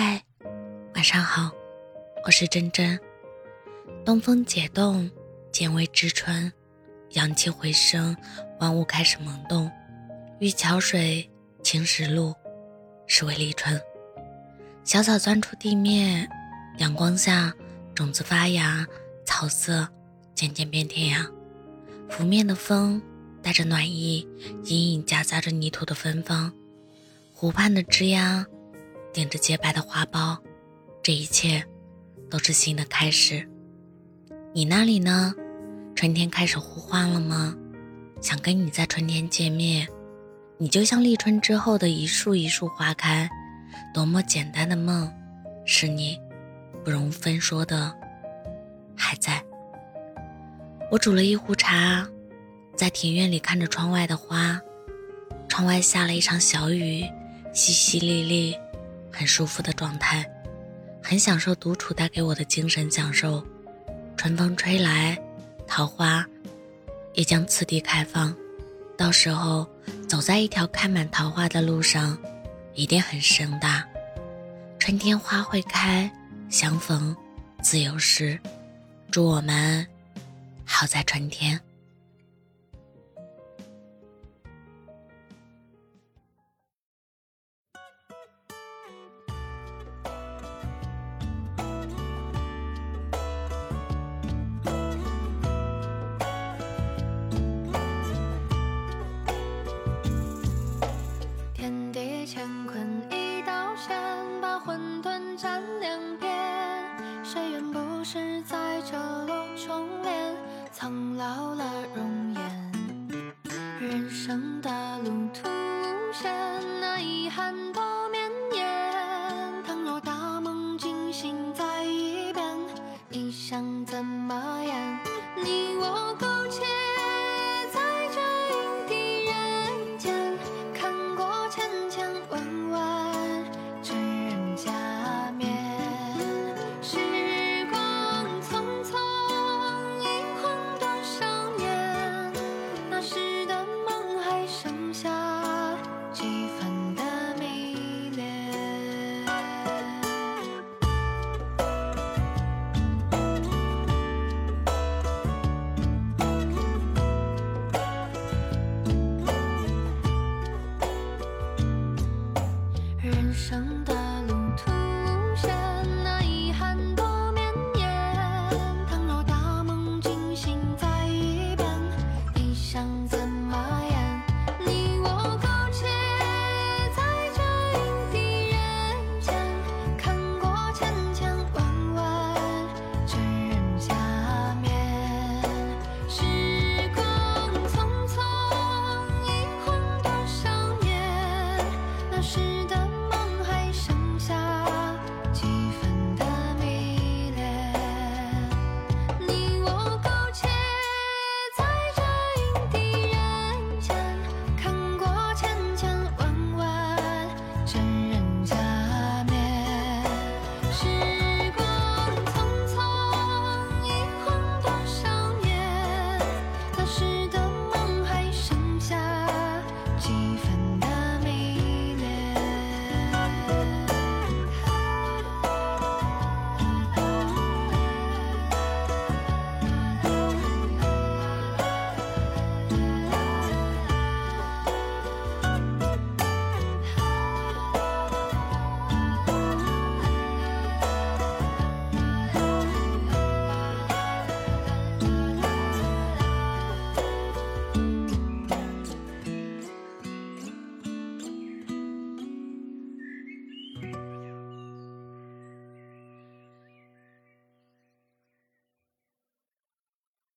嗨，晚上好，我是真真。东风解冻，渐为知春，阳气回升，万物开始萌动。遇桥水，青石路，是为立春。小草钻出地面，阳光下，种子发芽，草色渐渐变天涯。拂面的风带着暖意，隐隐夹杂着泥土的芬芳。湖畔的枝桠。顶着洁白的花苞，这一切都是新的开始。你那里呢？春天开始呼唤了吗？想跟你在春天见面。你就像立春之后的一束一束花开，多么简单的梦，是你不容分说的还在。我煮了一壶茶，在庭院里看着窗外的花。窗外下了一场小雨，淅淅沥沥。很舒服的状态，很享受独处带给我的精神享受。春风吹来，桃花也将次第开放。到时候走在一条开满桃花的路上，一定很盛大。春天花会开，相逢自有时。祝我们好在春天。是在这落重演苍老了容颜。人生的路途无限，那遗憾多绵延。倘若大梦惊醒再一遍，你想怎么演？你我各。人生的几分